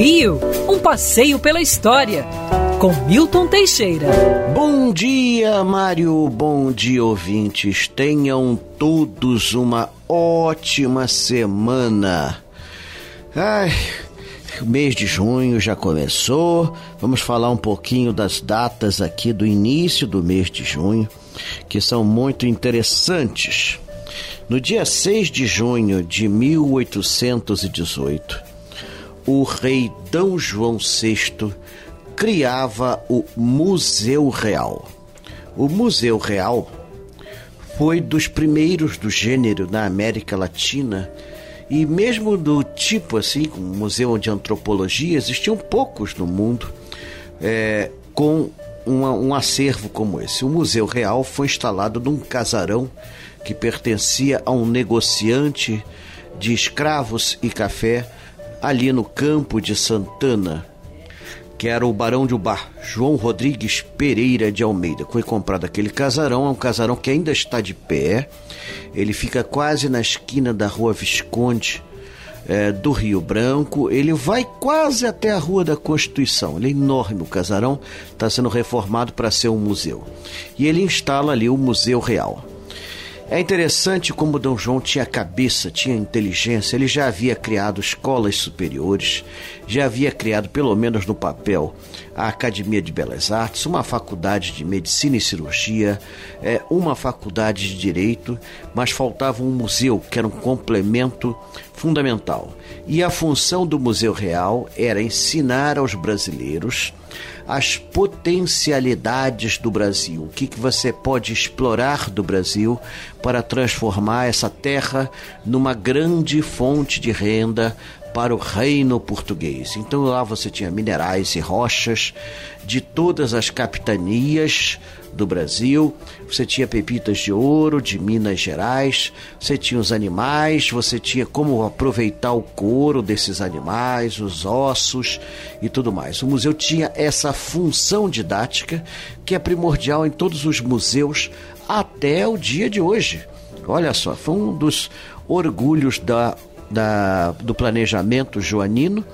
Rio, um passeio pela história, com Milton Teixeira. Bom dia, Mário. Bom dia, ouvintes. Tenham todos uma ótima semana. Ai, o mês de junho já começou. Vamos falar um pouquinho das datas aqui do início do mês de junho, que são muito interessantes. No dia 6 de junho de 1818, o rei D. João VI criava o Museu Real. O Museu Real foi dos primeiros do gênero na América Latina e mesmo do tipo assim, um museu de antropologia, existiam poucos no mundo é, com uma, um acervo como esse. O Museu Real foi instalado num casarão que pertencia a um negociante de escravos e café ali no campo de Santana, que era o Barão de Ubar, João Rodrigues Pereira de Almeida. Foi comprado aquele casarão, é um casarão que ainda está de pé. Ele fica quase na esquina da Rua Visconde é, do Rio Branco. Ele vai quase até a Rua da Constituição. Ele é enorme, o casarão está sendo reformado para ser um museu. E ele instala ali o Museu Real. É interessante como D. João tinha cabeça, tinha inteligência, ele já havia criado escolas superiores, já havia criado, pelo menos no papel, a Academia de Belas Artes, uma faculdade de medicina e cirurgia, é, uma faculdade de direito, mas faltava um museu que era um complemento fundamental. E a função do Museu Real era ensinar aos brasileiros as potencialidades do Brasil, o que, que você pode explorar do Brasil para transformar essa terra numa grande fonte de renda para o reino português. Então lá você tinha minerais e rochas de todas as capitanias do Brasil, você tinha pepitas de ouro de Minas Gerais, você tinha os animais, você tinha como aproveitar o couro desses animais, os ossos e tudo mais. O museu tinha essa função didática que é primordial em todos os museus até o dia de hoje. Olha só, foi um dos orgulhos da da, do planejamento joanino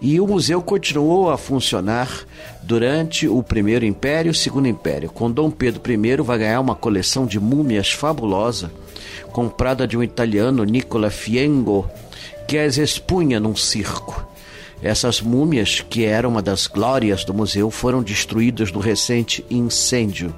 e o museu continuou a funcionar durante o Primeiro Império e o Segundo Império. Com Dom Pedro I vai ganhar uma coleção de múmias fabulosa, comprada de um italiano, Nicola Fiengo, que as expunha num circo. Essas múmias, que eram uma das glórias do museu, foram destruídas no recente incêndio.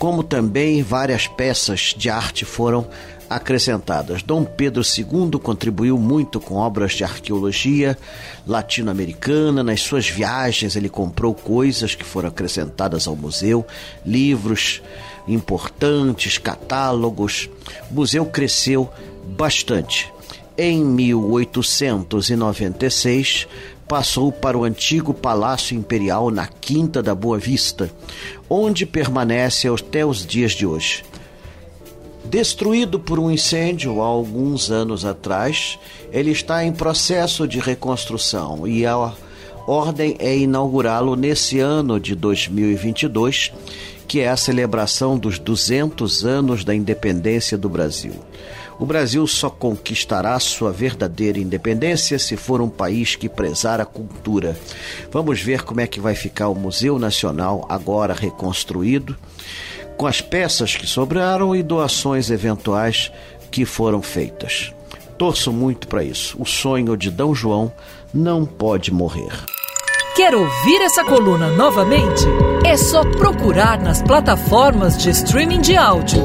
Como também várias peças de arte foram acrescentadas. Dom Pedro II contribuiu muito com obras de arqueologia latino-americana. Nas suas viagens, ele comprou coisas que foram acrescentadas ao museu, livros importantes, catálogos. O museu cresceu bastante. Em 1896, passou para o antigo Palácio Imperial na Quinta da Boa Vista, onde permanece até os dias de hoje destruído por um incêndio há alguns anos atrás. Ele está em processo de reconstrução e a ordem é inaugurá-lo nesse ano de 2022, que é a celebração dos 200 anos da independência do Brasil. O Brasil só conquistará sua verdadeira independência se for um país que prezar a cultura. Vamos ver como é que vai ficar o Museu Nacional agora reconstruído com as peças que sobraram e doações eventuais que foram feitas. Torço muito para isso. O sonho de D. João não pode morrer. Quer ouvir essa coluna novamente? É só procurar nas plataformas de streaming de áudio.